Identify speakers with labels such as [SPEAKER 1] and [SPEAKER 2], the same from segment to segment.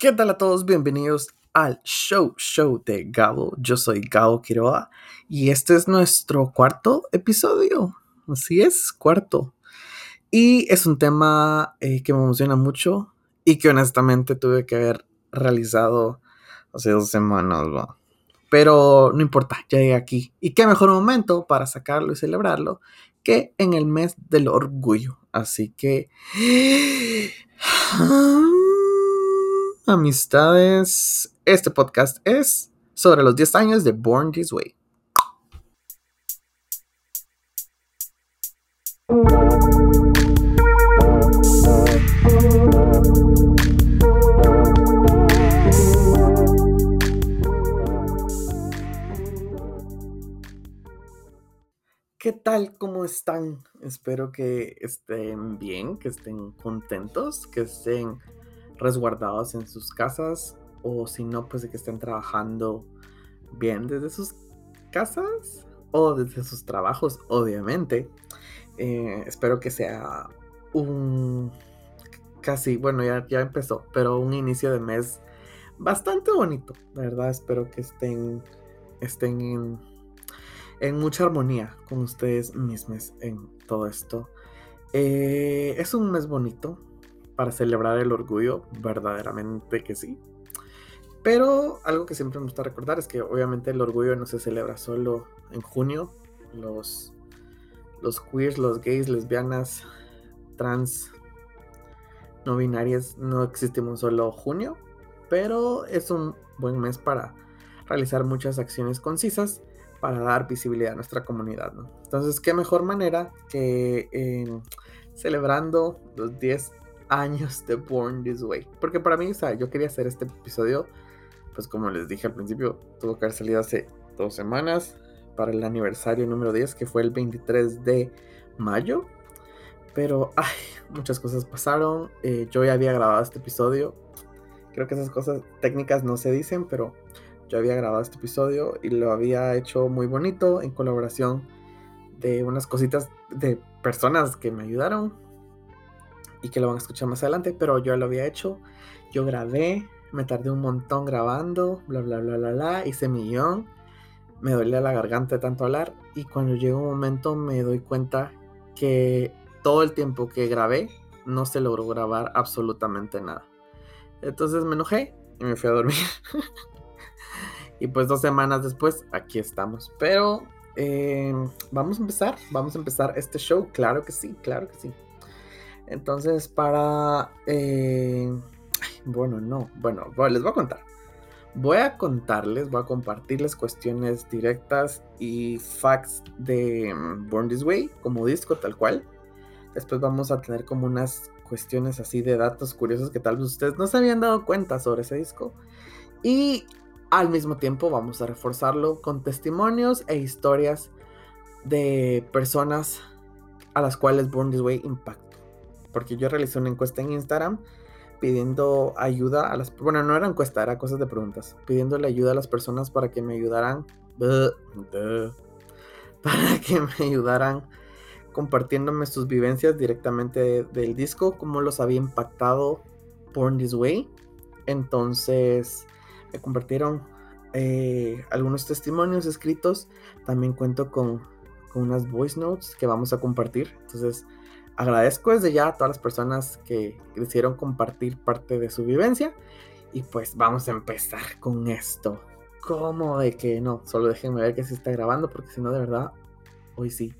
[SPEAKER 1] ¿Qué tal a todos? Bienvenidos al show, show de Gabo. Yo soy Gabo Quiroa y este es nuestro cuarto episodio. Así es, cuarto. Y es un tema eh, que me emociona mucho y que honestamente tuve que haber realizado hace dos semanas. Pero no importa, ya llegué aquí. Y qué mejor momento para sacarlo y celebrarlo que en el mes del orgullo. Así que... Amistades, este podcast es sobre los 10 años de Born This Way. ¿Qué tal? ¿Cómo están? Espero que estén bien, que estén contentos, que estén resguardados en sus casas o si no, pues de que estén trabajando bien desde sus casas o desde sus trabajos, obviamente. Eh, espero que sea un casi, bueno, ya, ya empezó, pero un inicio de mes bastante bonito, la verdad. Espero que estén, estén en mucha armonía con ustedes mismos en todo esto. Eh, es un mes bonito para celebrar el orgullo, verdaderamente que sí. Pero algo que siempre me gusta recordar es que obviamente el orgullo no se celebra solo en junio. Los, los queers, los gays, lesbianas, trans, no binarias no existimos solo junio. Pero es un buen mes para realizar muchas acciones concisas para dar visibilidad a nuestra comunidad. Entonces, qué mejor manera que eh, celebrando los 10 años de Born This Way. Porque para mí, o sea, yo quería hacer este episodio, pues como les dije al principio, tuvo que haber salido hace dos semanas para el aniversario número 10, que fue el 23 de mayo. Pero, ay, muchas cosas pasaron. Eh, yo ya había grabado este episodio. Creo que esas cosas técnicas no se dicen, pero yo había grabado este episodio y lo había hecho muy bonito en colaboración de unas cositas de personas que me ayudaron y que lo van a escuchar más adelante, pero yo lo había hecho, yo grabé, me tardé un montón grabando, bla, bla, bla, bla, bla, hice mi guion, me dolía la garganta tanto hablar y cuando llegó un momento me doy cuenta que todo el tiempo que grabé no se logró grabar absolutamente nada. Entonces me enojé y me fui a dormir. Y pues dos semanas después, aquí estamos. Pero eh, vamos a empezar, vamos a empezar este show, claro que sí, claro que sí. Entonces, para... Eh, bueno, no, bueno, les voy a contar. Voy a contarles, voy a compartirles cuestiones directas y facts de mm, Born This Way como disco tal cual. Después vamos a tener como unas cuestiones así de datos curiosos que tal vez ustedes no se habían dado cuenta sobre ese disco. Y al mismo tiempo vamos a reforzarlo con testimonios e historias de personas a las cuales Born This Way impactó. Porque yo realicé una encuesta en Instagram pidiendo ayuda a las... Bueno, no era encuesta, era cosas de preguntas. Pidiéndole ayuda a las personas para que me ayudaran... para que me ayudaran compartiéndome sus vivencias directamente del disco, cómo los había impactado Born This Way. Entonces me compartieron eh, algunos testimonios escritos. También cuento con, unas voice notes que vamos a compartir. Entonces, agradezco desde ya a todas las personas que quisieron compartir parte de su vivencia. Y pues vamos a empezar con esto. ¿Cómo de que no? Solo déjenme ver que se está grabando porque si no, de verdad, hoy sí.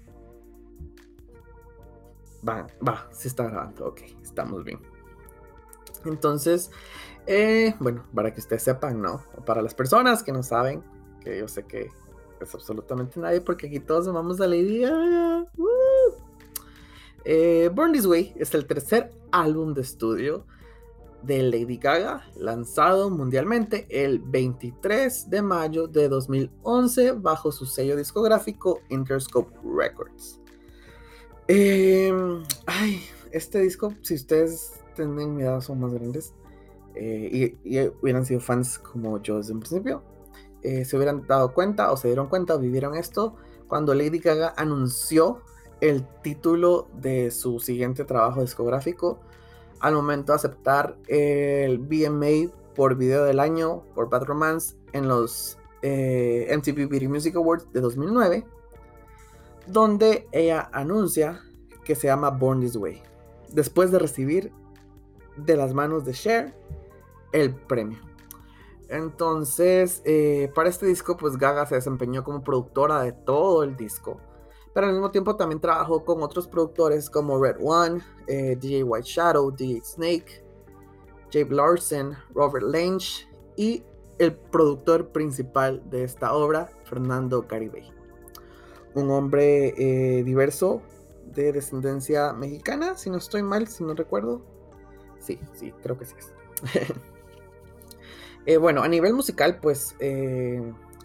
[SPEAKER 1] Va, va, se está grabando. Ok, estamos bien. Entonces, eh, bueno, para que ustedes sepan, ¿no? para las personas que no saben, que yo sé que es absolutamente nadie, porque aquí todos amamos a Lady Gaga. Eh, Born This Way es el tercer álbum de estudio de Lady Gaga, lanzado mundialmente el 23 de mayo de 2011 bajo su sello discográfico Interscope Records. Em, ay, este disco, si ustedes tienen mi edad, son más grandes, eh, y, hubieran sido fans como yo desde un principio, eh, se hubieran dado cuenta o se dieron cuenta o vivieron esto cuando Lady Gaga anunció el título de su siguiente trabajo discográfico al momento de aceptar el BMA por video del año por Bad Romance en los eh, MTV Video Music Awards de 2009, donde ella anuncia que se llama Born This Way, después de recibir de las manos de Cher el premio. Entonces, eh, para este disco, pues Gaga se desempeñó como productora de todo el disco. Pero al mismo tiempo también trabajó con otros productores como Red One, eh, DJ White Shadow, DJ Snake, Jabe Larson, Robert Lange y el productor principal de esta obra, Fernando Caribey. Un hombre eh, diverso de descendencia mexicana, si no estoy mal, si no recuerdo. Sí, sí, creo que sí es. Eh, bueno, a nivel musical, pues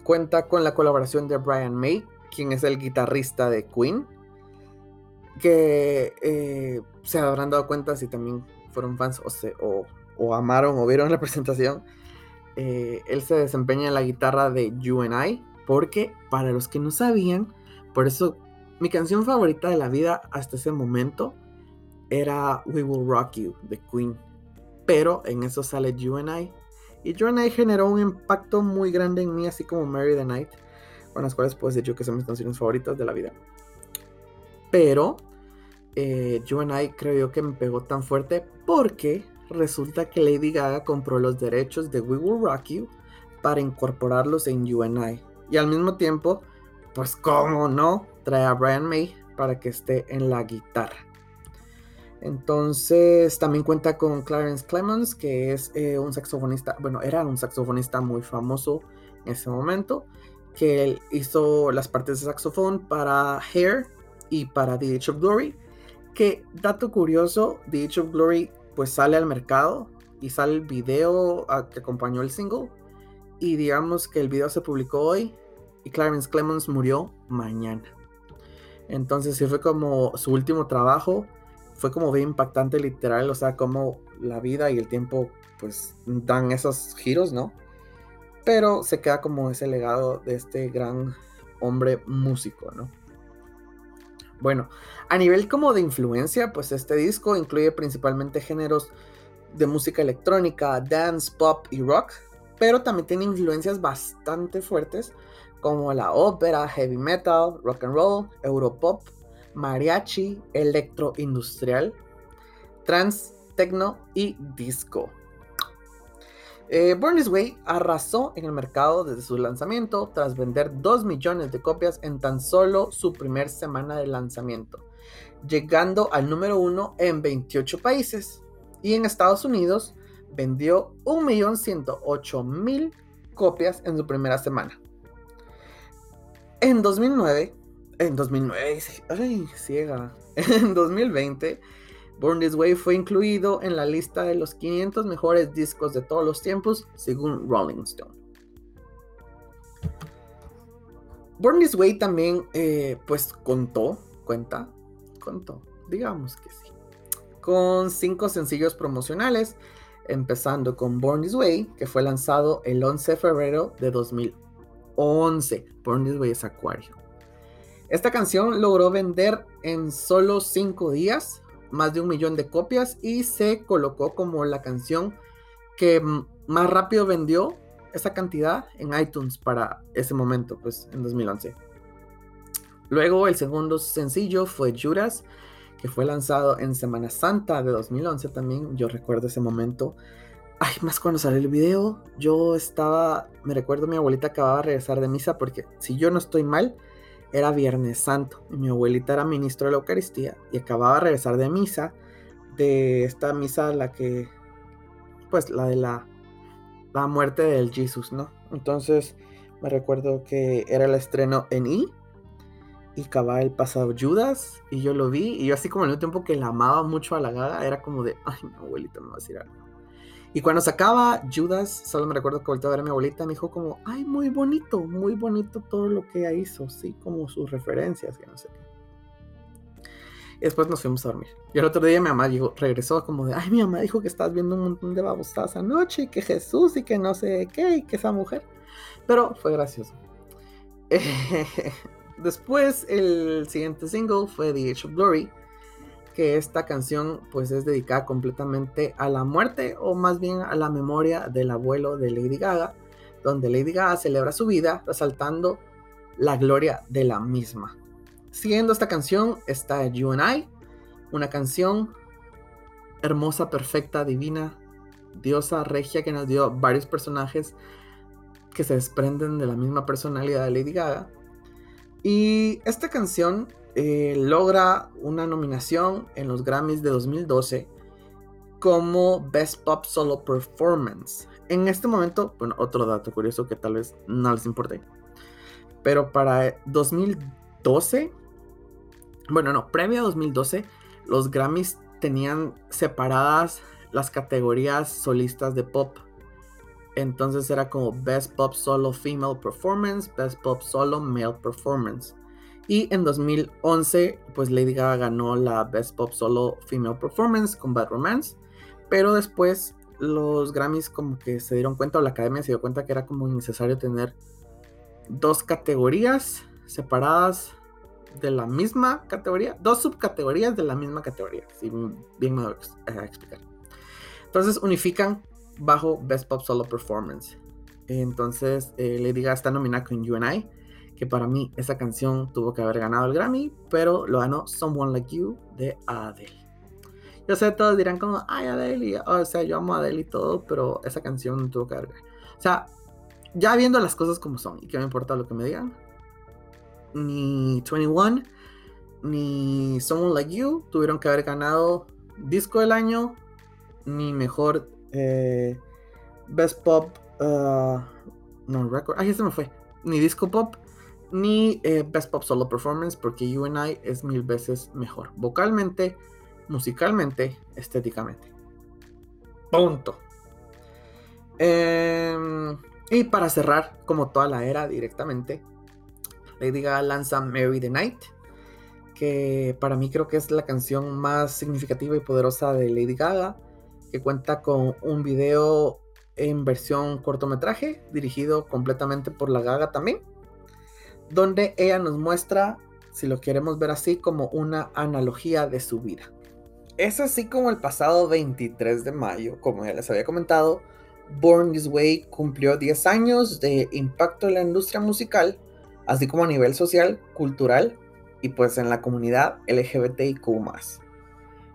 [SPEAKER 1] cuenta con la colaboración de Brian May, quien es el guitarrista de Queen. Que eh, se habrán dado cuenta si también fueron fans o, o, amaron o vieron la presentación. él se desempeña en la guitarra de You and I, porque para los que no sabían, por eso mi canción favorita de la vida hasta ese momento era We Will Rock You de Queen. Pero en eso sale You and I y Joan I generó un impacto muy grande en mí, así como Mary the Night, con las cuales puedo decir yo que son mis canciones favoritas de la vida. Pero eh, I creo yo que me pegó tan fuerte porque resulta que Lady Gaga compró los derechos de We Will Rock You para incorporarlos en You and I. Y al mismo tiempo, pues cómo no, trae a Brian May para que esté en la guitarra. Entonces también cuenta con Clarence Clemons, que es eh, un saxofonista, bueno, era un saxofonista muy famoso en ese momento, que él hizo las partes de saxofón para Hair y para The Age of Glory. Que dato curioso, The Age of Glory pues sale al mercado y sale el video que acompañó el single. Y digamos que el video se publicó hoy y Clarence Clemons murió mañana. Entonces sí fue como su último trabajo fue como bien impactante literal, o sea, como la vida y el tiempo pues dan esos giros, ¿no? Pero se queda como ese legado de este gran hombre músico, ¿no? Bueno, a nivel como de influencia, pues este disco incluye principalmente géneros de música electrónica, dance, pop y rock, pero también tiene influencias bastante fuertes como la ópera, heavy metal, rock and roll, europop mariachi, electroindustrial, trans, techno y disco. Eh, Way arrasó en el mercado desde su lanzamiento tras vender 2 millones de copias en tan solo su primer semana de lanzamiento, llegando al número 1 en 28 países. Y en Estados Unidos vendió 1.108.000 copias en su primera semana. En 2009 en 2009, ay, ciega. En 2020, Born This Way fue incluido en la lista de los 500 mejores discos de todos los tiempos, según Rolling Stone. Born This Way también, eh, pues contó, cuenta, contó, digamos que sí, con cinco sencillos promocionales, empezando con Born This Way, que fue lanzado el 11 de febrero de 2011. Born This Way es Acuario. Esta canción logró vender en solo 5 días más de un millón de copias y se colocó como la canción que más rápido vendió esa cantidad en iTunes para ese momento, pues en 2011. Luego el segundo sencillo fue Judas, que fue lanzado en Semana Santa de 2011 también. Yo recuerdo ese momento. Ay, más cuando salió el video, yo estaba, me recuerdo mi abuelita acababa de regresar de misa porque si yo no estoy mal, era Viernes Santo y mi abuelita era ministro de la Eucaristía y acababa de regresar de misa, de esta misa la que, pues la de la, la muerte del Jesús, ¿no? Entonces me recuerdo que era el estreno en I y acababa el pasado Judas y yo lo vi y yo así como en el tiempo que la amaba mucho a la gaga era como de, ay, mi abuelita me va a decir algo. Y cuando sacaba Judas, solo me recuerdo que volteé a ver a mi abuelita me dijo como, ay, muy bonito, muy bonito todo lo que ella hizo, sí, como sus referencias, que no sé qué. Y después nos fuimos a dormir. Y el otro día mi mamá llegó, regresó como de, ay, mi mamá dijo que estás viendo un montón de babosadas anoche, y que Jesús y que no sé qué, y que esa mujer. Pero fue gracioso. después el siguiente single fue The Age of Glory, que esta canción pues es dedicada completamente a la muerte o más bien a la memoria del abuelo de Lady Gaga, donde Lady Gaga celebra su vida resaltando la gloria de la misma. Siguiendo esta canción está You and I, una canción hermosa, perfecta, divina, diosa, regia que nos dio varios personajes que se desprenden de la misma personalidad de Lady Gaga. Y esta canción eh, logra una nominación en los Grammys de 2012 como Best Pop Solo Performance. En este momento, bueno, otro dato curioso que tal vez no les importe. Pero para 2012, bueno, no, previo a 2012, los Grammys tenían separadas las categorías solistas de pop. Entonces era como Best Pop Solo Female Performance, Best Pop Solo Male Performance. Y en 2011, pues Lady Gaga ganó la Best Pop Solo Female Performance con Bad Romance. Pero después los Grammys como que se dieron cuenta, o la academia se dio cuenta que era como innecesario tener dos categorías separadas de la misma categoría, dos subcategorías de la misma categoría, si bien me voy a explicar. Entonces unifican bajo Best Pop Solo Performance. Entonces eh, Lady Gaga está nominada con You and I, que para mí esa canción tuvo que haber ganado el Grammy, pero lo ganó Someone Like You de Adele. Yo sé, todos dirán como, ay Adele, o sea, yo amo a Adele y todo, pero esa canción tuvo que haber. O sea, ya viendo las cosas como son, y que me importa lo que me digan, ni 21, ni Someone Like You tuvieron que haber ganado disco del año, ni mejor eh, Best Pop, uh, no record, ay, se me fue, ni disco pop, ni eh, Best Pop Solo Performance, porque You and I es mil veces mejor, vocalmente, musicalmente, estéticamente. Punto. Em, y para cerrar, como toda la era directamente, Lady Gaga lanza Mary the Night, que para mí creo que es la canción más significativa y poderosa de Lady Gaga, que cuenta con un video en versión cortometraje, dirigido completamente por la Gaga también, donde ella nos muestra, si lo queremos ver así, como una analogía de su vida. Es así como el pasado 23 de mayo, como ya les había comentado, Born This Way cumplió 10 años de impacto en la industria musical así como a nivel social, cultural y pues en la comunidad LGBTIQ.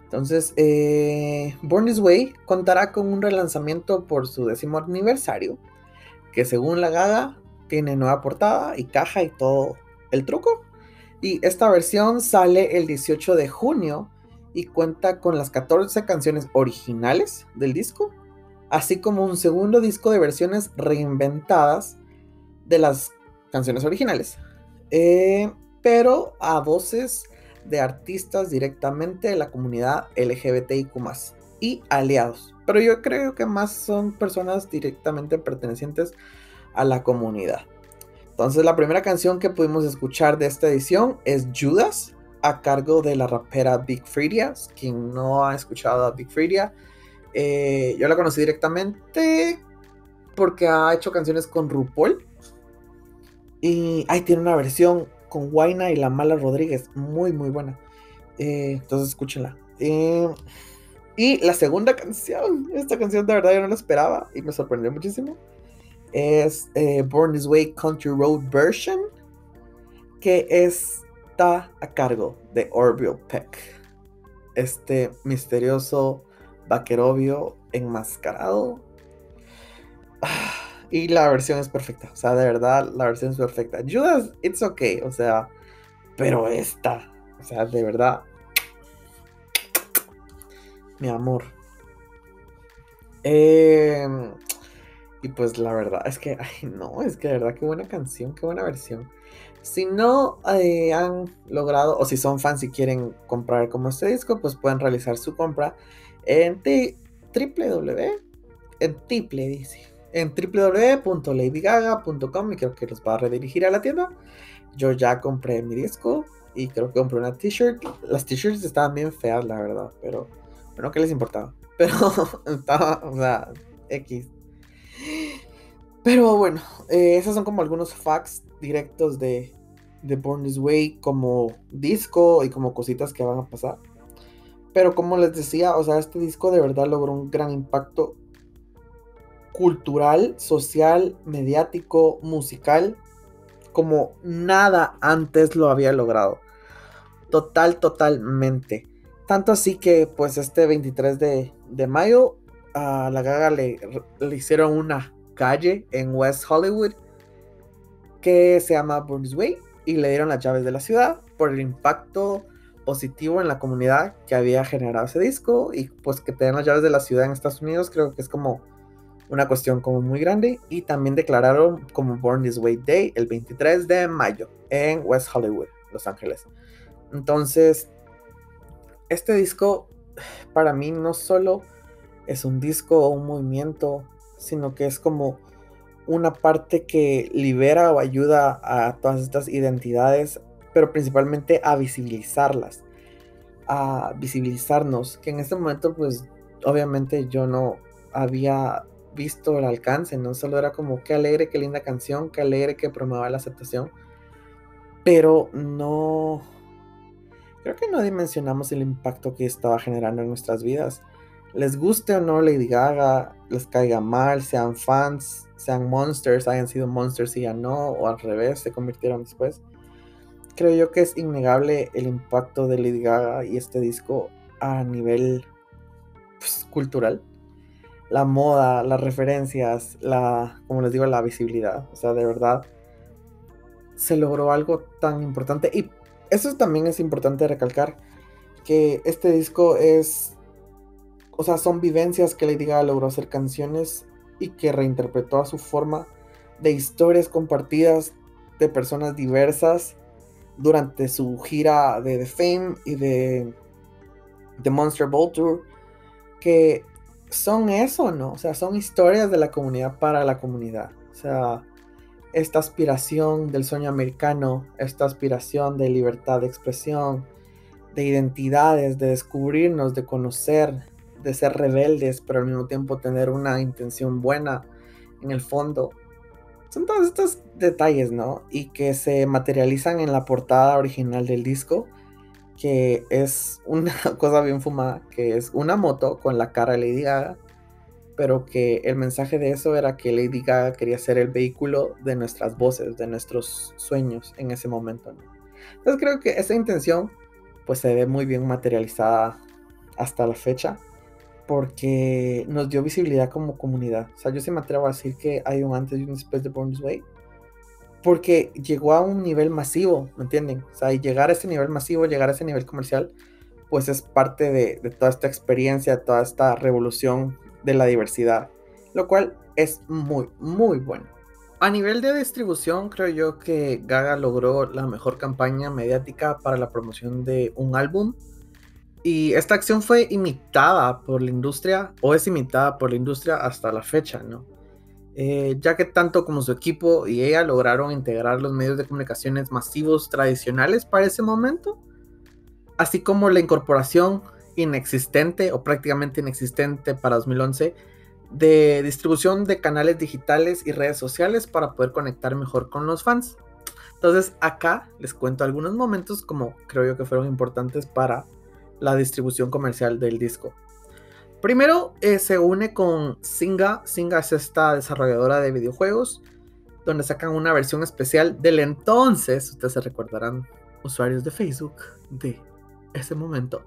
[SPEAKER 1] Entonces, eh, Born This Way contará con un relanzamiento por su décimo aniversario, que según la Gaga tiene nueva portada y caja y todo el truco. Y esta versión sale el 18 de junio y cuenta con las 14 canciones originales del disco, así como un segundo disco de versiones reinventadas de las canciones originales, eh, pero a voces de artistas directamente de la comunidad LGBTIQ y aliados. Pero yo creo que más son personas directamente pertenecientes a la comunidad. Entonces la primera canción que pudimos escuchar de esta edición es Judas, a cargo de la rapera Big Freedia. Quien no ha escuchado a Big Freedia, eh, yo la conocí directamente porque ha hecho canciones con RuPaul. Y ahí tiene una versión con Guaina y la Mala Rodríguez, muy, muy buena. Eh, entonces escúchenla. Eh, y la segunda canción, esta canción de verdad yo no la esperaba y me sorprendió muchísimo. Es eh, Born This Way Country Road Version, que está a cargo de Orville Peck. Este misterioso vaquerobio enmascarado. Ah, y la versión es perfecta. O sea, de verdad, la versión es perfecta. Judas, it's okay. O sea, pero esta. O sea, de verdad. Mi amor. Em, y pues la verdad es que, ay, no, es que de verdad, qué buena canción, qué buena versión. Si no eh, han logrado, o si son fans y quieren comprar como este disco, pues pueden realizar su compra en www. En triple, dice en www.ladygaga.com y creo que los va a redirigir a la tienda. Yo ya compré mi disco y creo que compré una t-shirt. Las t-shirts estaban bien feas, la verdad, pero bueno, ¿qué les importaba? Pero estaba, o sea, X. Pero bueno, eh, esos son como algunos facts directos de, de Born This Way como disco y como cositas que van a pasar. Pero como les decía, o sea, este disco de verdad logró un gran impacto cultural, social, mediático, musical, como nada antes lo había logrado. Total, totalmente. Tanto así que pues este 23 de, mayo a la gaga le, le, hicieron una calle en West Hollywood que se llama Burns Way y le dieron las llaves de la ciudad por el impacto positivo en la comunidad que había generado ese disco y pues que te den las llaves de la ciudad en Estados Unidos creo que es como una cuestión como muy grande y también declararon como Born This Way Day el 23 de mayo en West Hollywood, Los Ángeles. Entonces, este disco para mí no solo es un disco o un movimiento, sino que es como una parte que libera o ayuda a todas estas identidades, pero principalmente a visibilizarlas, a visibilizarnos, que en este momento pues obviamente yo no había visto el alcance, no solo era como qué alegre, qué linda canción, qué alegre que promueva la aceptación, pero no, creo que no dimensionamos el impacto que estaba generando en nuestras vidas. Les guste o no Lady Gaga, les caiga mal, sean fans, sean monsters, hayan sido monsters y ya no, o al revés, se convirtieron después. Creo yo que es innegable el impacto de Lady Gaga y este disco a nivel pues, cultural la moda, las referencias, la, como les digo, la visibilidad. O sea, de verdad, se logró algo tan importante. Y eso también es importante recalcar, que este disco es, o sea, son vivencias que Lady Gaga logró hacer canciones y que reinterpretó a su forma de historias compartidas de personas diversas durante su gira de The Fame y de The Monster Ball Tour que son eso, ¿no? O sea, son historias de la comunidad para la comunidad. O sea, esta aspiración del sueño americano, esta aspiración de libertad de expresión, de identidades, de descubrirnos, de conocer, de ser rebeldes, pero al mismo tiempo tener una intención buena en el fondo. Son todos estos detalles, ¿no? Y que se materializan en la portada original del disco que es una cosa bien fumada, que es una moto con la cara de Lady Gaga, pero que el mensaje de eso era que Lady Gaga quería ser el vehículo de nuestras voces, de nuestros sueños en ese momento. Entonces creo que esa intención pues se ve muy bien materializada hasta la fecha porque nos dio visibilidad como comunidad. O sea, yo se me atrevo a decir que hay un antes y un después de Born Way porque llegó a un nivel masivo, ¿me entienden? O sea, y llegar a ese nivel masivo, llegar a ese nivel comercial, pues es parte de, toda esta experiencia, toda esta revolución de la diversidad, lo cual es muy, muy bueno. A nivel de distribución, creo yo que Gaga logró la mejor campaña mediática para la promoción de un álbum. Y esta acción fue imitada por la industria, o es imitada por la industria hasta la fecha, ¿no? Eh, ya que tanto como su equipo y ella lograron integrar los medios de comunicaciones masivos tradicionales para ese momento, así como la incorporación inexistente o prácticamente inexistente para 2011 de distribución de canales digitales y redes sociales para poder conectar mejor con los fans. Entonces acá les cuento algunos momentos como creo yo que fueron importantes para la distribución comercial del disco. Primero eh, se une con Singa. Singa es esta desarrolladora de videojuegos, donde sacan una versión especial del entonces, ustedes se recordarán, usuarios de Facebook de ese momento,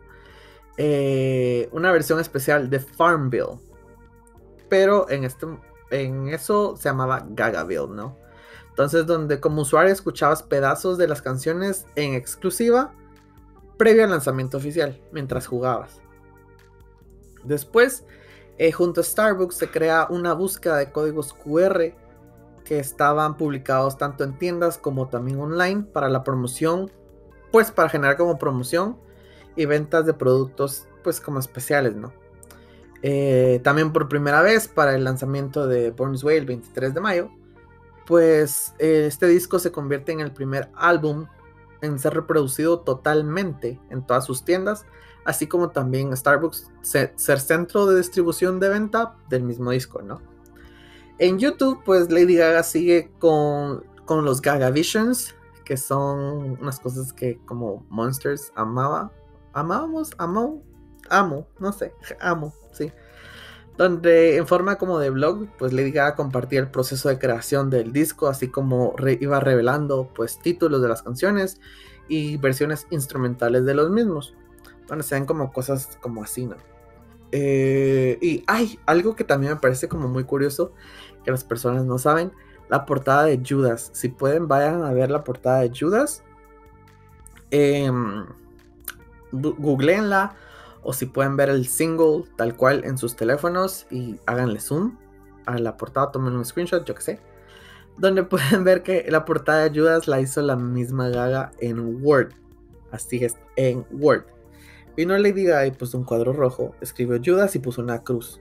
[SPEAKER 1] eh, una versión especial de Farmville. Pero en, este, en eso se llamaba Gagaville, ¿no? Entonces, donde como usuario escuchabas pedazos de las canciones en exclusiva previo al lanzamiento oficial, mientras jugabas. Después, eh, junto a Starbucks se crea una búsqueda de códigos QR que estaban publicados tanto en tiendas como también online para la promoción, pues para generar como promoción y ventas de productos pues como especiales, ¿no? Eh, también por primera vez para el lanzamiento de Burns Way el 23 de mayo, pues eh, este disco se convierte en el primer álbum en ser reproducido totalmente en todas sus tiendas así como también Starbucks ser, centro de distribución de venta del mismo disco, ¿no? En YouTube, pues Lady Gaga sigue con, con los Gaga Visions, que son unas cosas que como Monsters amaba, amábamos, amó, amo, no sé, amo, sí. Donde en forma como de blog, pues Lady Gaga compartía el proceso de creación del disco, así como iba revelando pues títulos de las canciones y versiones instrumentales de los mismos, donde se ven como cosas como así, ¿no? Eh, y hay algo que también me parece como muy curioso, que las personas no saben, la portada de Judas. Si pueden, vayan a ver la portada de Judas. Eh, googleenla o si pueden ver el single tal cual en sus teléfonos y háganle zoom a la portada, tomen un screenshot, yo que sé. Donde pueden ver que la portada de Judas la hizo la misma Gaga en Word. Así es, en Word. Vino Lady Gaga y puso un cuadro rojo, escribió Judas y puso una cruz.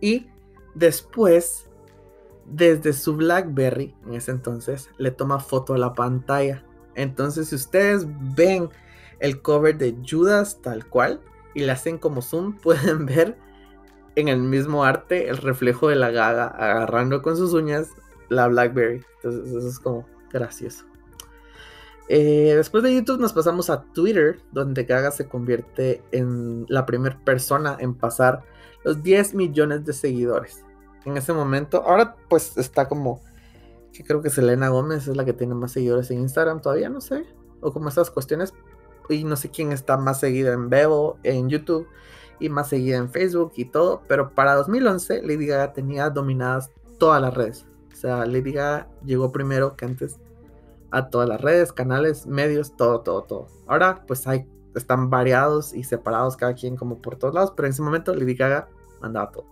[SPEAKER 1] Y después, desde su Blackberry, en ese entonces, le toma foto a la pantalla. Entonces, si ustedes ven el cover de Judas tal cual y le hacen como zoom, pueden ver en el mismo arte el reflejo de la gaga agarrando con sus uñas la Blackberry. Entonces eso es como gracioso. Eh, después de YouTube nos pasamos a Twitter, donde Gaga se convierte en la primera persona en pasar los 10 millones de seguidores. En ese momento, ahora pues está como, que creo que Selena Gómez es la que tiene más seguidores en Instagram, todavía no sé, o como esas cuestiones, y no sé quién está más seguido en Bebo, en YouTube y más seguida en Facebook y todo, pero para 2011 Lady Gaga tenía dominadas todas las redes. O sea, Lady Gaga llegó primero que antes a todas las redes, canales, medios, todo, todo, todo. Ahora pues hay, están variados y separados cada quien como por todos lados, pero en ese momento Lady Gaga mandaba todo.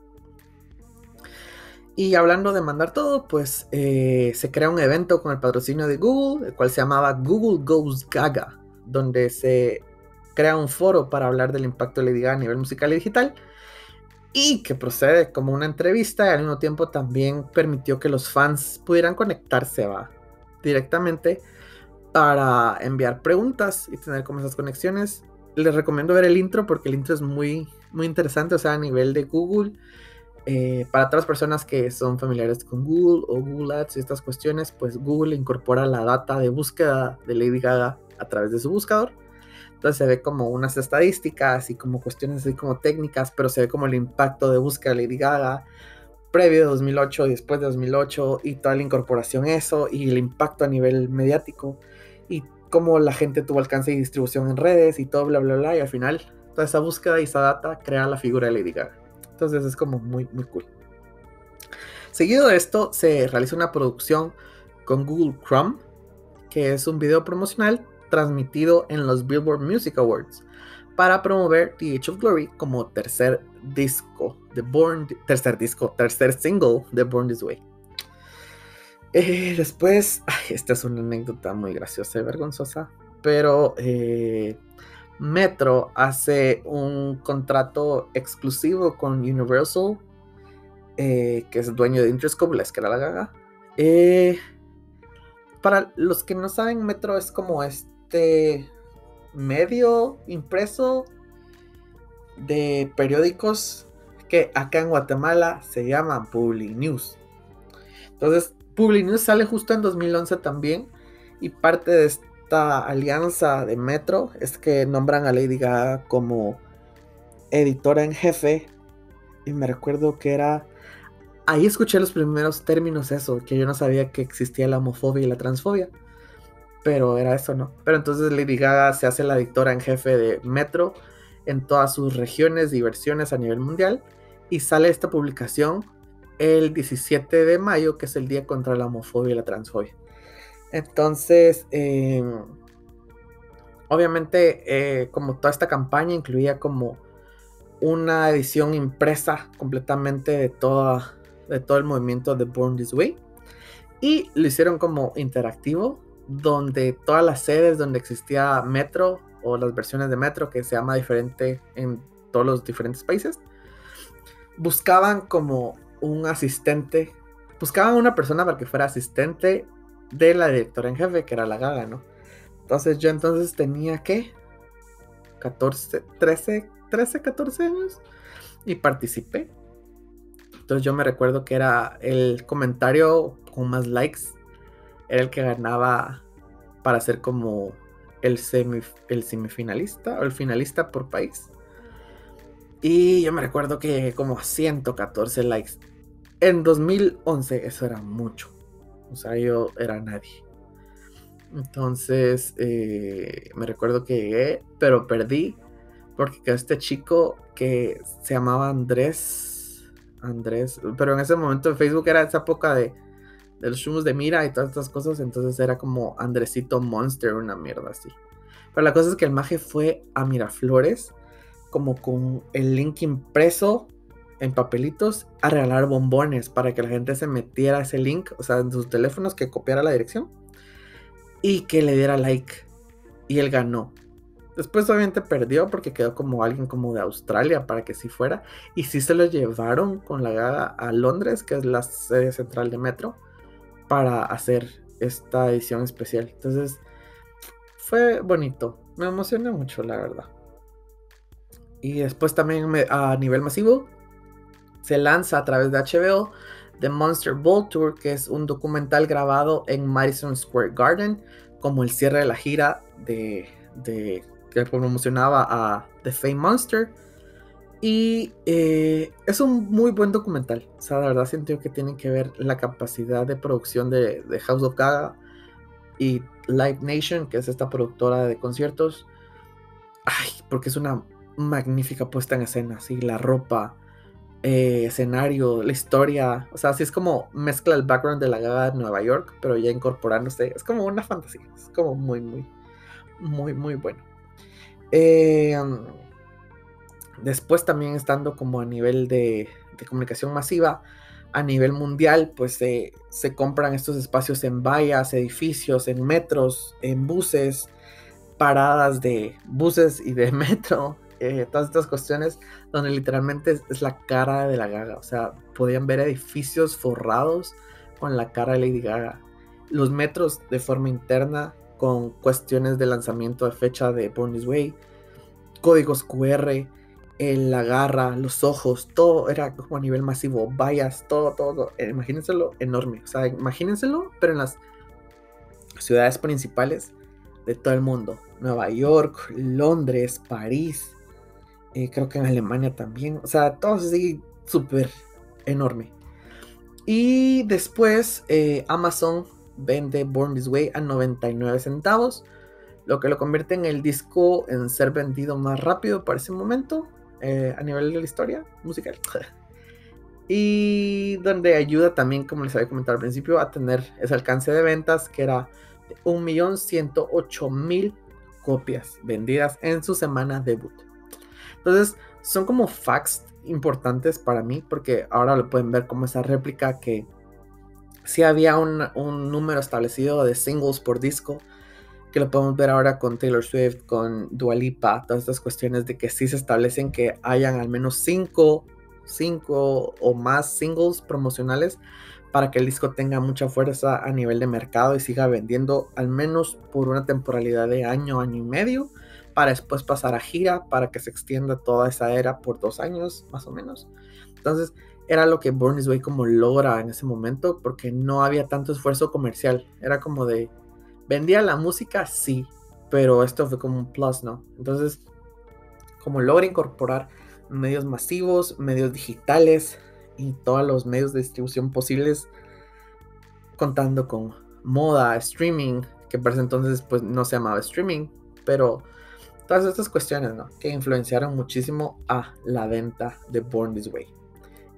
[SPEAKER 1] Y hablando de mandar todo, pues eh, se crea un evento con el patrocinio de Google, el cual se llamaba Google Goes Gaga donde se crea un foro para hablar del impacto de Lady Gaga a nivel musical y digital y que procede como una entrevista y al mismo tiempo también permitió que los fans pudieran conectarse ¿va? directamente para enviar preguntas y tener como esas conexiones. Les recomiendo ver el intro porque el intro es muy, muy interesante, o sea, a nivel de Google. Eh, para las personas que son familiares con Google o Google Ads y estas cuestiones, pues Google incorpora la data de búsqueda de Lady Gaga a través de su buscador. Entonces se ve como unas estadísticas y como cuestiones así como técnicas, pero se ve como el impacto de búsqueda de Lady Gaga previo de 2008 y después de 2008 y toda la incorporación eso y el impacto a nivel mediático y cómo la gente tuvo alcance y distribución en redes y todo bla bla bla y al final toda esa búsqueda y esa data crea la figura de Lady Gaga. Entonces es como muy muy cool. Seguido de esto se realiza una producción con Google Chrome que es un video promocional transmitido en los Billboard Music Awards para promover The Age of Glory como tercer disco de Born, tercer disco, tercer single de Born This Way. Eh, después, esta es una anécdota muy graciosa y vergonzosa, pero eh, Metro hace un contrato exclusivo con Universal, eh, que es dueño de Interscope, la escala la gaga. para los que no saben, Metro es como este este medio impreso de periódicos que acá en Guatemala se llaman Publi News. Entonces, Publi News sale justo en 2011 también y parte de esta alianza de Metro es que nombran a Lady Gaga como editora en jefe y me recuerdo que era ahí escuché los primeros términos eso, que yo no sabía que existía la homofobia y la transfobia pero era eso, ¿no? Pero entonces Lady Gaga se hace la editora en jefe de Metro en todas sus regiones y versiones a nivel mundial y sale esta publicación el 17 de mayo, que es el día contra la homofobia y la transfobia. Entonces, em, obviamente, eh, como toda esta campaña incluía como una edición impresa completamente de, toda, de todo el movimiento de Born This Way. Y lo hicieron como interactivo, donde todas las sedes donde existía Metro o las versiones de Metro, que se llama diferente en todos los diferentes países, buscaban como un asistente, buscaban una persona para que fuera asistente de la directora en jefe, que era la Gaga, ¿no? Entonces yo entonces tenía que 14, 13, 13, 14 años y participé. Entonces yo me recuerdo que era el comentario con más likes era el que ganaba para ser como el, el semifinalista o el finalista por país. Y yo me recuerdo que como 114 likes. En 2011 eso era mucho. O sea, yo era nadie. Entonces, eh, me recuerdo que llegué, pero perdí. Porque este chico que se llamaba Andrés. Andrés. Pero en ese momento en Facebook era esa época de, de los de mira y todas estas cosas. Entonces era como Andresito Monster, una mierda así. Pero la cosa es que el maje fue a Miraflores como con el link impreso en papelitos a regalar bombones para que la gente se metiera ese link, o sea, en sus teléfonos que copiara la dirección y que le diera like. Y él ganó. Después obviamente perdió porque quedó como alguien como de Australia para que sí fuera. Y sí se lo llevaron con la gaga a Londres, que es la sede central de Metro, para hacer esta edición especial. Entonces fue bonito. Me emocioné mucho, la verdad. Y después también a nivel masivo se lanza a través de HBO The Monster Ball Tour, que es un documental grabado en Madison Square Garden como el cierre de la gira de, que promocionaba a The Fame Monster. Y eh, es un muy buen documental. O sea, la verdad siento que tienen que ver la capacidad de producción de, de House of Gaga y Live Nation, que es esta productora de conciertos. Ay, porque es una magnífica puesta en escena, así la ropa, eh, escenario, la historia, o sea, así es como mezcla el background de la gaga de Nueva York, pero ya incorporándose, es como una fantasía, es como muy, muy, muy, muy bueno. Eh, después también estando como a nivel de, comunicación masiva, a nivel mundial, pues se compran estos espacios en vallas, edificios, en metros, en buses, paradas de buses y de metro, eh, todas estas cuestiones donde literalmente es, la cara de la gaga. O sea, podían ver edificios forrados con la cara de Lady Gaga. Los metros de forma interna con cuestiones de lanzamiento de fecha de Born Way. Códigos QR, la garra, los ojos, todo era como a nivel masivo. Vallas, todo, todo. Eh, imagínenselo enorme. O sea, imagínenselo, pero en las ciudades principales de todo el mundo. Nueva York, Londres, París, eh, creo que en Alemania también. O sea, todo así súper enorme. Y después eh, Amazon vende Born This Way a 99 centavos. Lo que lo convierte en el disco en ser vendido más rápido para ese momento. Eh, a nivel de la historia musical. y donde ayuda también, como les había comentado al principio, a tener ese alcance de ventas que era 1.108.000 copias vendidas en su semana debut. Entonces, son como facts importantes para mí, porque ahora lo pueden ver como esa réplica que si había un, número establecido de singles por disco, que lo podemos ver ahora con Taylor Swift, con Dua Lipa, todas estas cuestiones de que sí se establecen que hayan al menos cinco, cinco o más singles promocionales para que el disco tenga mucha fuerza a nivel de mercado y siga vendiendo al menos por una temporalidad de año, año y medio para después pasar a gira, para que se extienda toda esa era por dos años más o menos. Entonces era lo que Born Way como logra en ese momento porque no había tanto esfuerzo comercial. Era como de, vendía la música, sí, pero esto fue como un plus, ¿no? Entonces, como logra incorporar medios masivos, medios digitales y todos los medios de distribución posibles, contando con moda, streaming, que para ese entonces pues no se llamaba streaming, pero Todas estas cuestiones, ¿no? Que influenciaron muchísimo a la venta de Born This Way.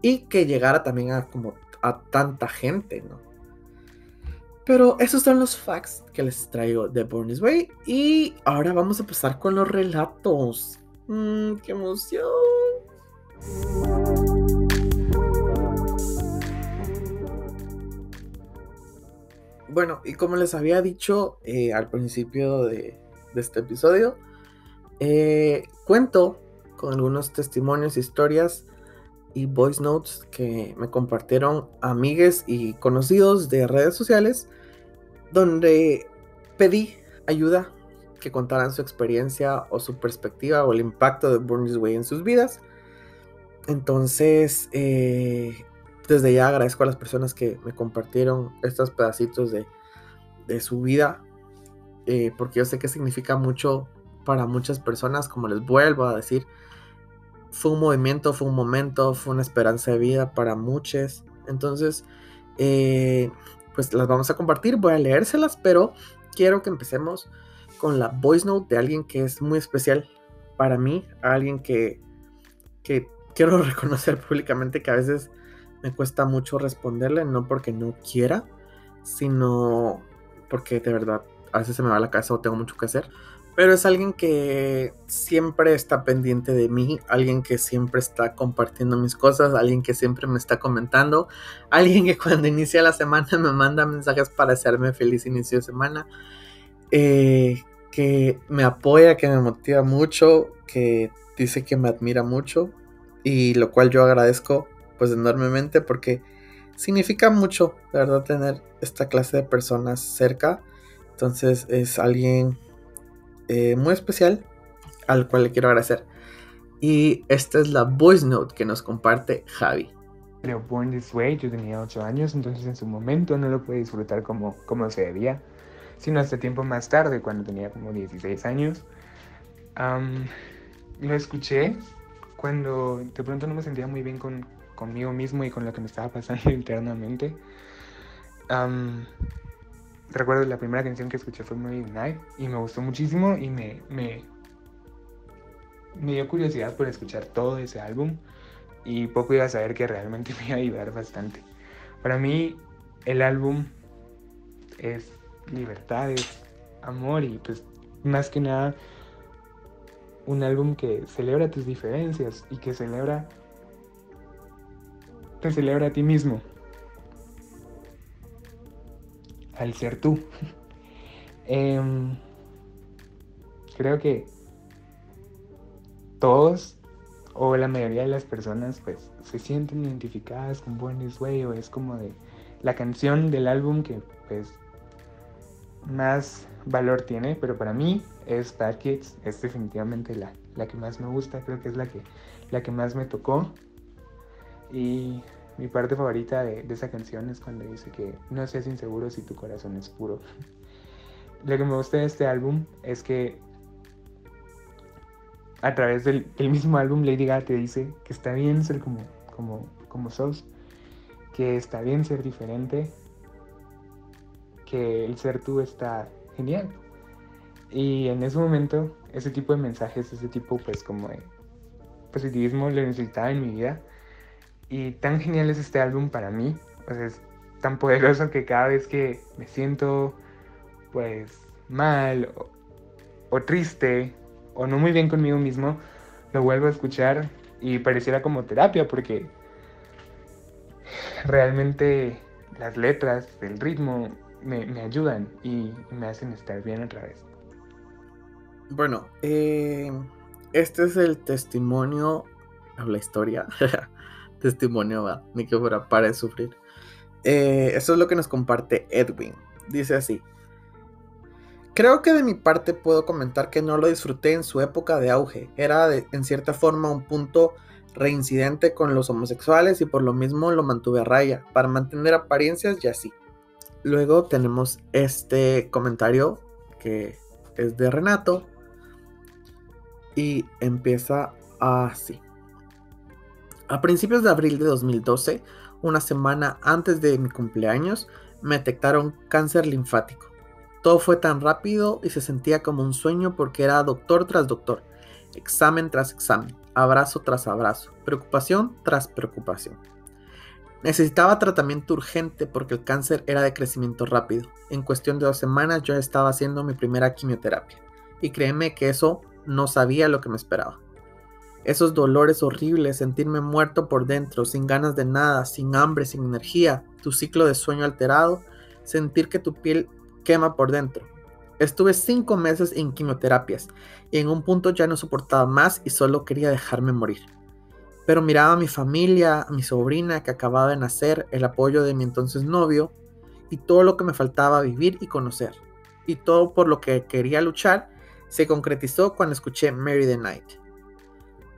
[SPEAKER 1] Y que llegara también a como a tanta gente, ¿no? Pero esos son los facts que les traigo de Born Way. Y ahora vamos a pasar con los relatos. Mmm, qué emoción. Bueno, y como les había dicho eh, al principio de, de este episodio, eh, cuento con algunos testimonios, historias y voice notes que me compartieron amigues y conocidos de redes sociales, donde pedí ayuda que contaran su experiencia o su perspectiva o el impacto de This Way en sus vidas. Entonces, eh, desde ya agradezco a las personas que me compartieron estos pedacitos de, su vida, eh, porque yo sé que significa mucho para muchas personas, como les vuelvo a decir, fue un movimiento, fue un momento, fue una esperanza de vida para muchos. Entonces, eh, pues las vamos a compartir, voy a leérselas, pero quiero que empecemos con la voice note de alguien que es muy especial para mí, alguien que, que quiero reconocer públicamente que a veces me cuesta mucho responderle, no porque no quiera, sino porque de verdad a veces se me va la casa o tengo mucho que hacer. Pero es alguien que siempre está pendiente de mí, alguien que siempre está compartiendo mis cosas, alguien que siempre me está comentando, alguien que cuando inicia la semana me manda mensajes para hacerme feliz inicio de semana, eh, que me apoya, que me motiva mucho, que dice que me admira mucho y lo cual yo agradezco pues enormemente porque significa mucho, de verdad, tener esta clase de personas cerca. Entonces es alguien eh, muy especial al cual le quiero agradecer. Y esta es la voice note que nos comparte Javi.
[SPEAKER 2] Pero Born This Way, yo tenía 8 años, entonces en su momento no lo pude disfrutar como, como se debía, sino hasta tiempo más tarde, cuando tenía como 16 años. lo escuché cuando de pronto no me sentía muy bien con, conmigo mismo y con lo que me estaba pasando internamente. Recuerdo la primera canción que escuché fue Movie Night y me gustó muchísimo y me dio curiosidad por escuchar todo ese álbum y poco iba a saber que realmente me iba a ayudar bastante. Para mí el álbum es libertad, es amor y pues más que nada un álbum que celebra tus diferencias y que celebra te celebra a ti mismo al ser tú. Em, creo que todos o la mayoría de las personas pues se sienten identificadas con Born This Way o es como de la canción del álbum que pues más valor tiene, pero para mí es Bad Kids, es definitivamente la, la que más me gusta, creo que es la que, la que más me tocó. Y mi parte favorita de, esa canción es cuando dice que no seas inseguro si tu corazón es puro. Lo que me gusta de este álbum es que a través del, mismo álbum Lady Gaga te dice que está bien ser como, como, como sos, que está bien ser diferente, que el ser tú está genial. Y en ese momento, ese tipo de mensajes, ese tipo pues como de positivismo lo necesitaba en mi vida. Y tan genial es este álbum para mí. O sea, es tan poderoso que cada vez que me siento pues mal o, triste o no muy bien conmigo mismo, lo vuelvo a escuchar y pareciera como terapia porque realmente las letras, el ritmo, me, ayudan y me hacen estar bien otra vez.
[SPEAKER 1] Bueno, eh, este es el testimonio, la historia, testimonio va, ni que fuera para de sufrir. Eh, eso es lo que nos comparte Edwin. Dice así. Creo que de mi parte puedo comentar que no lo disfruté en su época de auge. Era en cierta forma un punto reincidente con los homosexuales y por lo mismo lo mantuve a raya, para mantener apariencias y así. Luego tenemos este comentario que es de Renato y empieza así. A principios de abril de 2012, una semana antes de mi cumpleaños, me detectaron cáncer linfático. Todo fue tan rápido y se sentía como un sueño porque era doctor tras doctor, examen tras examen, abrazo tras abrazo, preocupación tras preocupación. Necesitaba tratamiento urgente porque el cáncer era de crecimiento rápido. En cuestión de dos semanas yo estaba haciendo mi primera quimioterapia. Y créeme que eso no sabía lo que me esperaba. Esos dolores horribles, sentirme muerto por dentro, sin ganas de nada, sin hambre, sin energía, tu ciclo de sueño alterado, sentir que tu piel quema por dentro. Estuve cinco meses en quimioterapias y en un punto ya no soportaba más y solo quería dejarme morir. Pero miraba a mi familia, a mi sobrina que acababa de nacer, el apoyo de mi entonces novio y todo lo que me faltaba vivir y conocer. Y todo por lo que quería luchar se concretizó cuando escuché Marry the Night.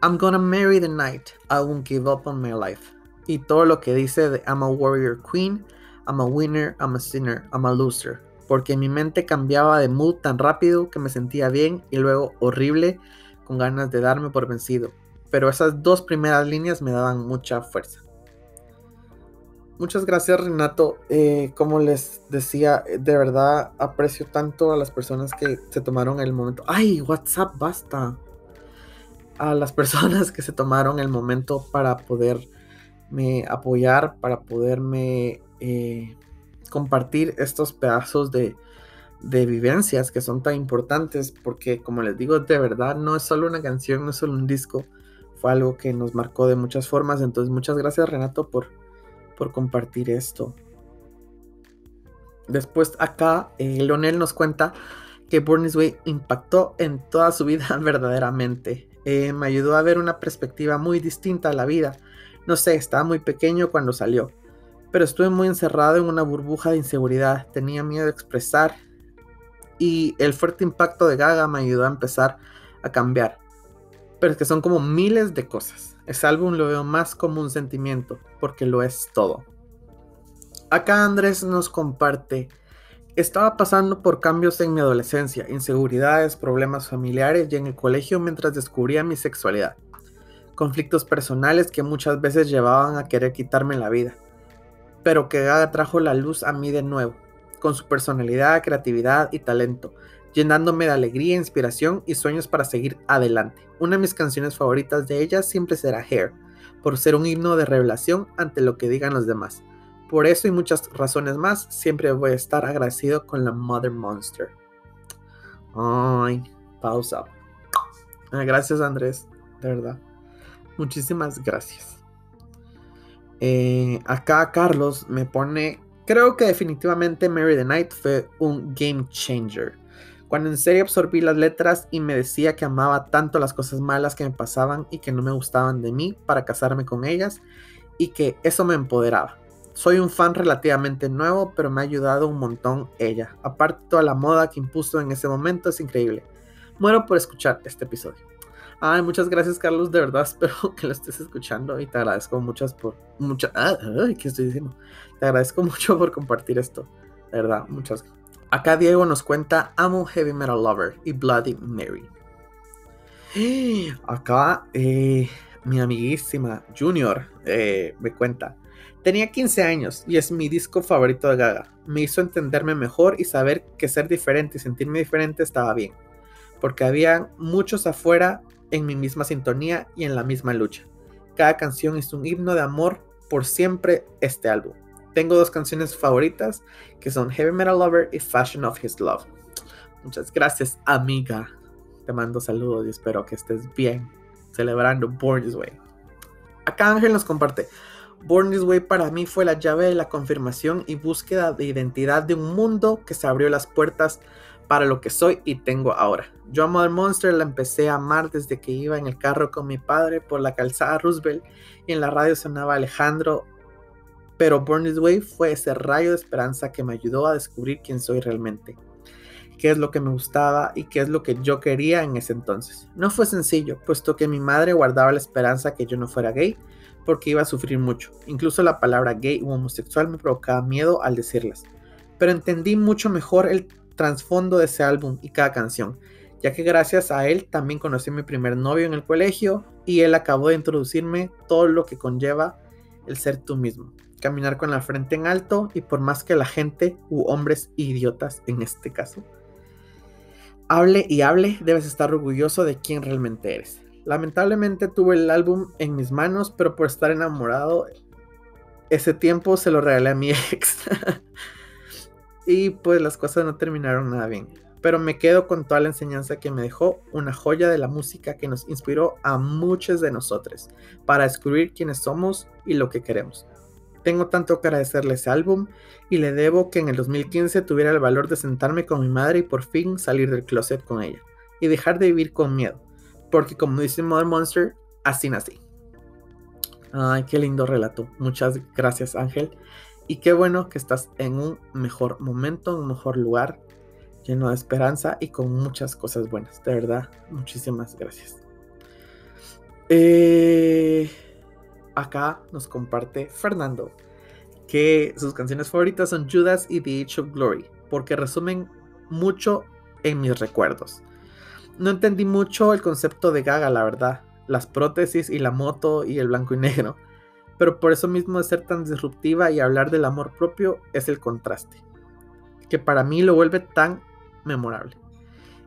[SPEAKER 1] I'm gonna marry the night, I won't give up on my life. Y todo lo que dice de I'm a warrior queen, I'm a winner, I'm a sinner, I'm a loser. Porque mi mente cambiaba de mood tan rápido que me sentía bien y luego horrible con ganas de darme por vencido pero esas dos primeras líneas me daban mucha fuerza. Muchas gracias Renato. Eh, como les decía, de verdad aprecio tanto a las personas que se tomaron el momento. ¡Ay, WhatsApp, basta! A las personas que se tomaron el momento para poderme apoyar, para poderme eh, compartir estos pedazos de, de vivencias que son tan importantes. Porque como les digo, de verdad no es solo una canción, no es solo un disco. Fue algo que nos marcó de muchas formas. Entonces muchas gracias Renato por por compartir esto. Después acá, eh, Leonel nos cuenta que Born Way impactó en toda su vida verdaderamente. Eh, me ayudó a ver una perspectiva muy distinta a la vida. No sé, estaba muy pequeño cuando salió, pero estuve muy encerrado en una burbuja de inseguridad. Tenía miedo de expresar y el fuerte impacto de Gaga me ayudó a empezar a cambiar. Pero es que son como miles de cosas. Ese álbum lo veo más como un sentimiento, porque lo es todo. Acá Andrés nos comparte, estaba pasando por cambios en mi adolescencia, inseguridades, problemas familiares y en el colegio mientras descubría mi sexualidad. Conflictos personales que muchas veces llevaban a querer quitarme la vida, pero que Gaga trajo la luz a mí de nuevo, con su personalidad, creatividad y talento, llenándome de alegría, inspiración y sueños para seguir adelante. Una de mis canciones favoritas de ella siempre será Hair, por ser un himno de revelación ante lo que digan los demás. Por eso y muchas razones más, siempre voy a estar agradecido con la Mother Monster. Ay, pausa. Ah, gracias Andrés, de verdad. Muchísimas gracias. Eh, acá Carlos me pone, creo que definitivamente Mary the Night fue un game changer cuando en serio absorbí las letras y me decía que amaba tanto las cosas malas que me pasaban y que no me gustaban de mí para casarme con ellas y que eso me empoderaba. Soy un fan relativamente nuevo, pero me ha ayudado un montón ella. Aparte toda la moda que impuso en ese momento es increíble. Muero por escuchar este episodio. Ay, muchas gracias Carlos, de verdad espero que lo estés escuchando y te agradezco muchas por muchas ay, ¿qué estoy diciendo? Te agradezco mucho por compartir esto. De verdad, muchas gracias. Acá Diego nos cuenta Amo Heavy Metal Lover y Bloody Mary. Acá eh, mi amiguísima Junior eh, me cuenta. Tenía 15 años y es mi disco favorito de Gaga. Me hizo entenderme mejor y saber que ser diferente y sentirme diferente estaba bien. Porque había muchos afuera en mi misma sintonía y en la misma lucha. Cada canción es un himno de amor por siempre este álbum tengo dos canciones favoritas que son Heavy Metal Lover y Fashion of His Love. Muchas gracias, amiga. Te mando saludos y espero que estés bien celebrando Born This Way. Acá Ángel nos comparte. Born This Way para mí fue la llave de la confirmación y búsqueda de identidad de un mundo que se abrió las puertas para lo que soy y tengo ahora. Yo a Mother Monster la empecé a amar desde que iba en el carro con mi padre por la calzada Roosevelt y en la radio sonaba Alejandro pero Born This Way fue ese rayo de esperanza que me ayudó a descubrir quién soy realmente, qué es lo que me gustaba y qué es lo que yo quería en ese entonces. No fue sencillo, puesto que mi madre guardaba la esperanza que yo no fuera gay, porque iba a sufrir mucho. Incluso la palabra gay o homosexual me provocaba miedo al decirlas. Pero entendí mucho mejor el trasfondo de ese álbum y cada canción, ya que gracias a él también conocí a mi primer novio en el colegio y él acabó de introducirme todo lo que conlleva el ser tú mismo caminar con la frente en alto y por más que la gente u hombres idiotas en este caso hable y hable, debes estar orgulloso de quién realmente eres. Lamentablemente tuve el álbum en mis manos, pero por estar enamorado ese tiempo se lo regalé a mi ex. y pues las cosas no terminaron nada bien. Pero me quedo con toda la enseñanza que me dejó, una joya de la música que nos inspiró a muchos de nosotros para descubrir quiénes somos y lo que queremos. Tengo tanto que agradecerle ese álbum y le debo que en el 2015 tuviera el valor de sentarme con mi madre y por fin salir del closet con ella y dejar de vivir con miedo, porque como dice Mother Monster, así nací. Ay, qué lindo relato. Muchas gracias Ángel. Y qué bueno que estás en un mejor momento, en un mejor lugar, lleno de esperanza y con muchas cosas buenas. De verdad, muchísimas gracias. Eh acá nos comparte Fernando que sus canciones favoritas son Judas y The Age of Glory, porque resumen mucho en mis recuerdos. No entendí mucho el concepto de Gaga, la verdad. las prótesis y la moto y el blanco y negro. Pero por eso mismo de ser tan disruptiva y hablar del amor propio es el contraste, que para mí lo vuelve tan memorable.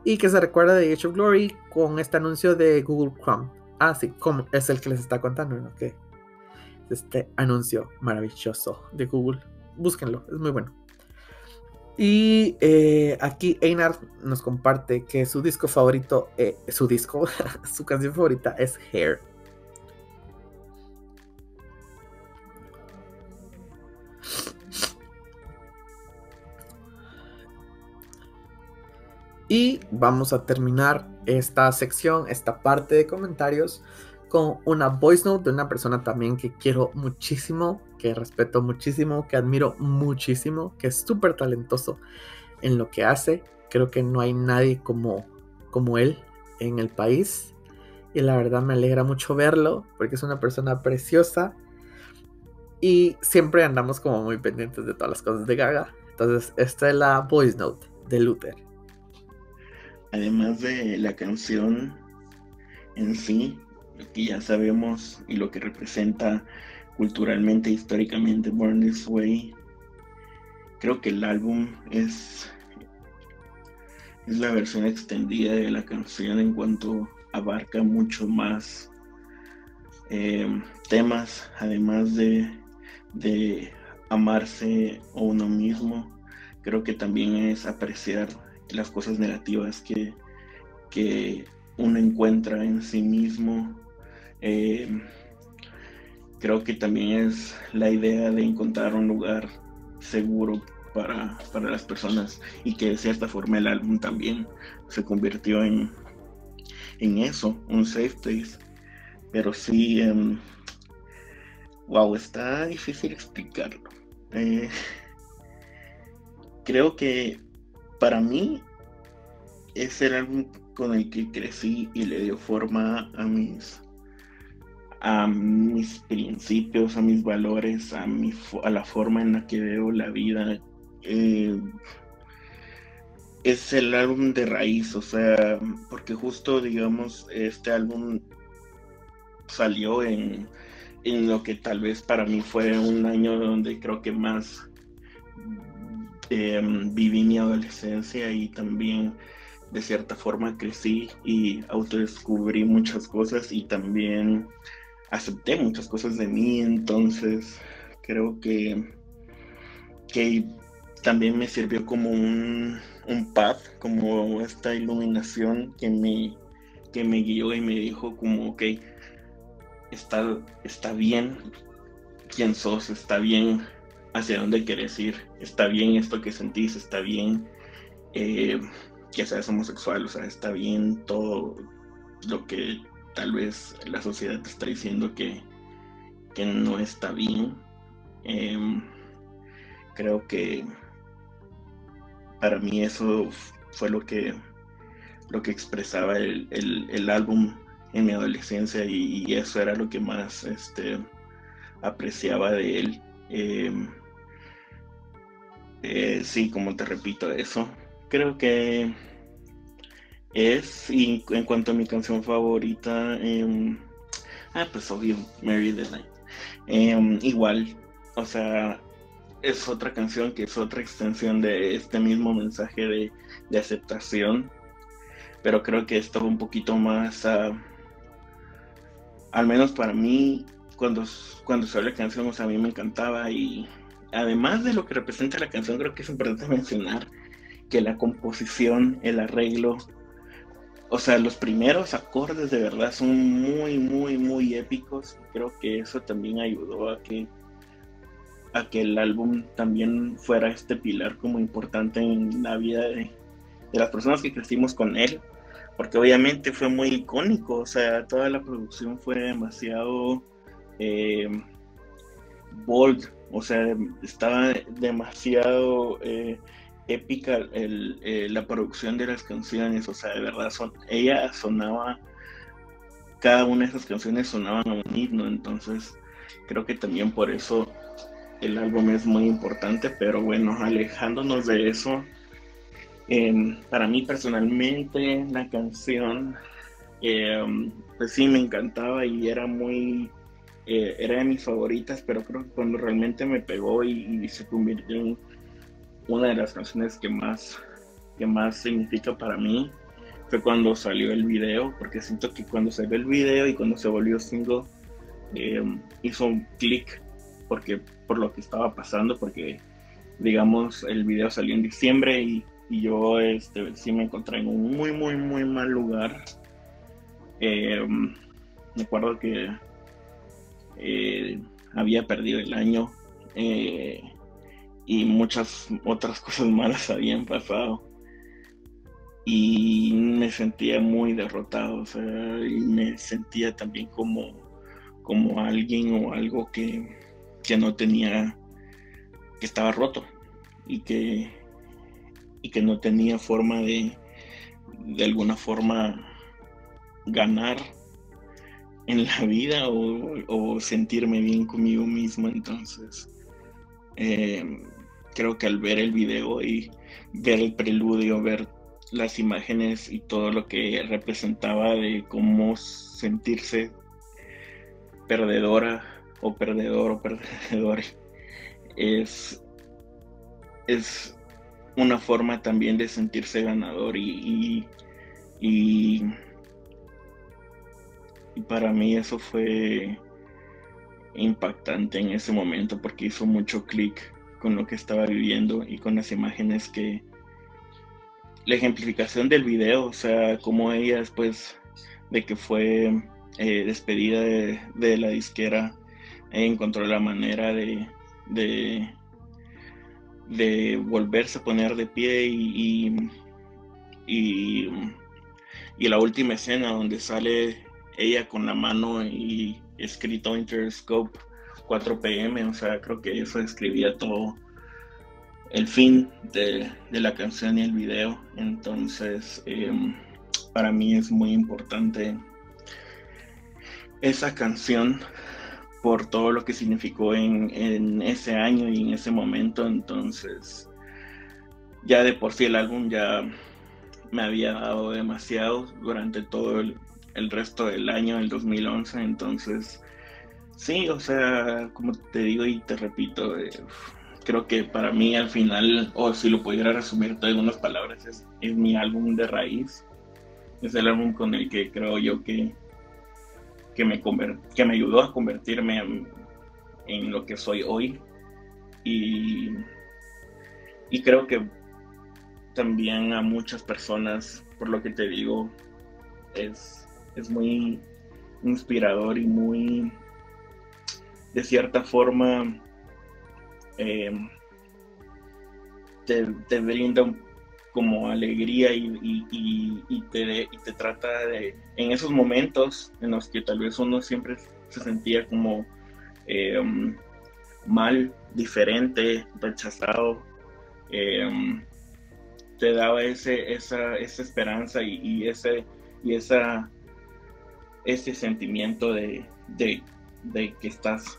[SPEAKER 1] Y que se recuerda de Age of Glory con este anuncio de Google Chrome. Ah, sí, como es el que les está contando, ¿no? Que este anuncio maravilloso de Google. Búsquenlo, es muy bueno. Y eh, aquí Einar nos comparte que su disco favorito, eh, su disco, su canción favorita es Hair. Y vamos a terminar esta sección, esta parte de comentarios, con una voice note de una persona también que quiero muchísimo, que respeto muchísimo, que admiro muchísimo, que es súper talentoso en lo que hace. Creo que no hay nadie como, como él en el país. Y la verdad me alegra mucho verlo porque es una persona preciosa. Y siempre andamos como muy pendientes de todas las cosas de Gaga. Entonces, esta es la voice note de Luther.
[SPEAKER 3] Además de la canción en sí, que ya sabemos y lo que representa culturalmente, históricamente Born This Way. Creo que el álbum es, es la versión extendida de la canción en cuanto abarca mucho más eh, temas, además de, de amarse a uno mismo. Creo que también es apreciar las cosas negativas que, que uno encuentra en sí mismo. Eh, creo que también es la idea de encontrar un lugar seguro para, las personas y que de cierta forma el álbum también se convirtió en, en eso, un safe place. Pero sí, wow, está difícil explicarlo. Eh, creo que para mí es el álbum con el que crecí y le dio forma a mis a mis principios, a mis valores, a, mi, a la forma en la que veo la vida. Eh, es el álbum de raíz, o sea, porque justo, digamos, este álbum salió en, en lo que tal vez para mí fue un año donde creo que más em, viví mi adolescencia y también de cierta forma crecí y autodescubrí muchas cosas y también acepté muchas cosas de mí, entonces creo que, que también me sirvió como un, un path, como esta iluminación que me, que me guió y me dijo como, ok, está, está bien quién sos, está bien hacia dónde quieres ir, está bien esto que sentís, está bien eh, que seas homosexual, o sea, está bien todo lo que tal vez la sociedad te está diciendo que, que no está bien. Em, creo que para mí eso fue lo que, lo que expresaba el, álbum en mi adolescencia y, eso era lo que más este, apreciaba de él. Em, eh, sí, como te repito eso, creo que es, y en cuanto a mi canción favorita, em, ah, pues obvio, Mary the Night. Em, igual, o sea, es otra canción que es otra extensión de este mismo mensaje de, aceptación, pero creo que esto un poquito más, uh, al menos para mí, cuando, cuando salió la canción, o sea, a mí me encantaba y además de lo que representa la canción, creo que es importante mencionar que la composición, el arreglo, o sea, los primeros acordes de verdad son muy, muy, muy épicos. Creo que eso también ayudó a que, a que el álbum también fuera este pilar como importante en la vida de, las personas que crecimos con él. Porque obviamente fue muy icónico, o sea, toda la producción fue demasiado eh, bold, o sea, estaba demasiado... Eh, épica eh, la producción de las canciones, o sea, de verdad, son, ella sonaba, cada una de esas canciones sonaban a un himno, entonces creo que también por eso el álbum es muy importante, pero bueno, alejándonos de eso, em, para mí personalmente la canción Eh, pues sí, me encantaba y era muy, eh, era de mis favoritas, pero creo que cuando realmente me pegó y, se convirtió en una de las canciones que más, que más significa para mí, fue cuando salió el video, porque siento que cuando salió el video y cuando se volvió single, eh, hizo un clic porque por lo que estaba pasando, porque digamos el video salió en diciembre y, yo este, sí me encontré en un muy, muy, muy mal lugar. Eh, me acuerdo que eh, había perdido el año y muchas otras cosas malas habían pasado y me sentía muy derrotado, o sea, y me sentía también como, como alguien o algo que, no tenía, que estaba roto y que, y que no tenía forma de, de alguna forma, ganar en la vida o, sentirme bien conmigo mismo. Entonces, eh, creo que al ver el video y ver el preludio, ver las imágenes y todo lo que representaba de cómo sentirse perdedora o perdedor o perdedor es, es una forma también de sentirse ganador y, y, y para mí eso fue impactante en ese momento porque hizo mucho clic con lo que estaba viviendo y con las imágenes que, la ejemplificación del video, o sea, como ella después de que fue eh, despedida de, la disquera, encontró la manera de, de, volverse a poner de pie y, y, y, la última escena donde sale ella con la mano y escrito Interscope 4 pm, o sea, creo que eso escribía todo el fin de, la canción y el video. Entonces, em, para mí es muy importante esa canción por todo lo que significó en, ese año y en ese momento. Entonces, ya de por sí el álbum ya me había dado demasiado durante todo el, resto del año, el 2011. Entonces, sí, o sea, como te digo y te repito, eh, creo que para mí al final, o si lo pudiera resumir todo en unas palabras, es, mi álbum de raíz. Es el álbum con el que creo yo que, que, me, que me ayudó a convertirme en, lo que soy hoy. Y, y creo que también a muchas personas, por lo que te digo, es, es muy inspirador y muy, de cierta forma, eh, te, brinda como alegría y, te, trata de, en esos momentos en los que tal vez uno siempre se sentía como eh, mal, diferente, rechazado, eh, te daba esa, esperanza y, ese, sentimiento de que estás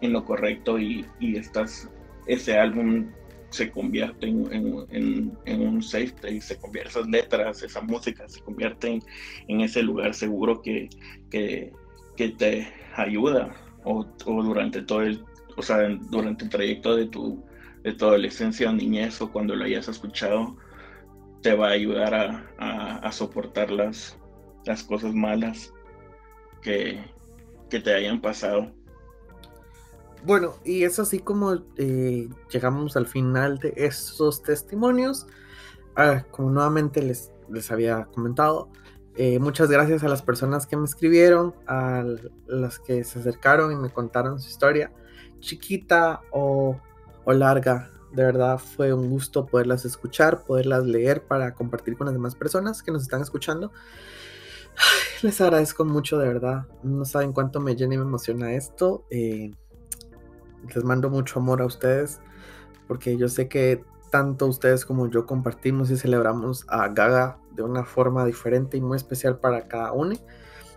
[SPEAKER 3] en lo correcto y, y estás ese álbum se convierte en, un safety, y se convierte, esas letras, esa música se convierte en, ese lugar seguro que, que, te ayuda o, durante todo el, o sea, durante el trayecto de tu, de tu adolescencia o niñez o cuando lo hayas escuchado, te va a ayudar a, a, soportar las, las cosas malas que, que te hayan pasado.
[SPEAKER 1] Bueno, y es así como eh, llegamos al final de estos testimonios. Ah, como nuevamente les, les había comentado, eh, muchas gracias a las personas que me escribieron, a las que se acercaron y me contaron su historia, chiquita o, o larga. De verdad fue un gusto poderlas escuchar, poderlas leer para compartir con las demás personas que nos están escuchando. les agradezco mucho, de verdad. No saben cuánto me llena y me emociona esto. Eh, les mando mucho amor a ustedes porque yo sé que tanto ustedes como yo compartimos y celebramos a Gaga de una forma diferente y muy especial para cada uno.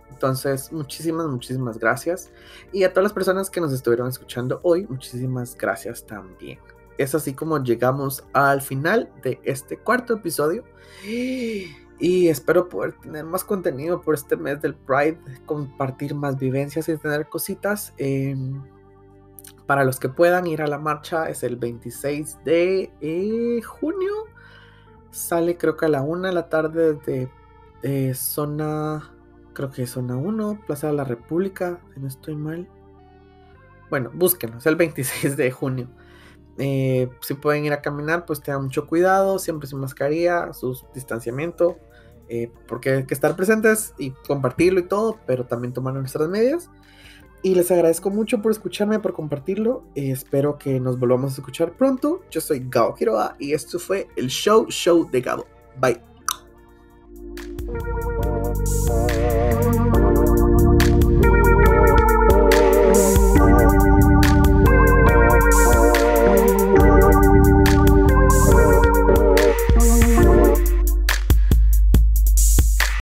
[SPEAKER 1] Entonces, muchísimas, muchísimas gracias. Y a todas las personas que nos estuvieron escuchando hoy, muchísimas gracias también. Es así como llegamos al final de este cuarto episodio. Y espero poder tener más contenido por este mes del Pride, compartir más vivencias y tener cositas. Em, para los que puedan ir a la marcha, es el 26 de eh, junio. Sale creo que a la 1 de la tarde de eh, zona, creo que es zona 1, Plaza de la República, si no estoy mal. Bueno, búsquenos, el 26 de junio. Eh, si pueden ir a caminar, pues tengan mucho cuidado, siempre sin mascarilla, su distanciamiento, eh, porque hay que estar presentes y compartirlo y todo, pero también tomar nuestras medidas. Y les agradezco mucho por escucharme, por compartirlo. Eh, espero que nos volvamos a escuchar pronto. Yo soy Gabo Quiroga y esto fue el Show Show de Gabo. Bye.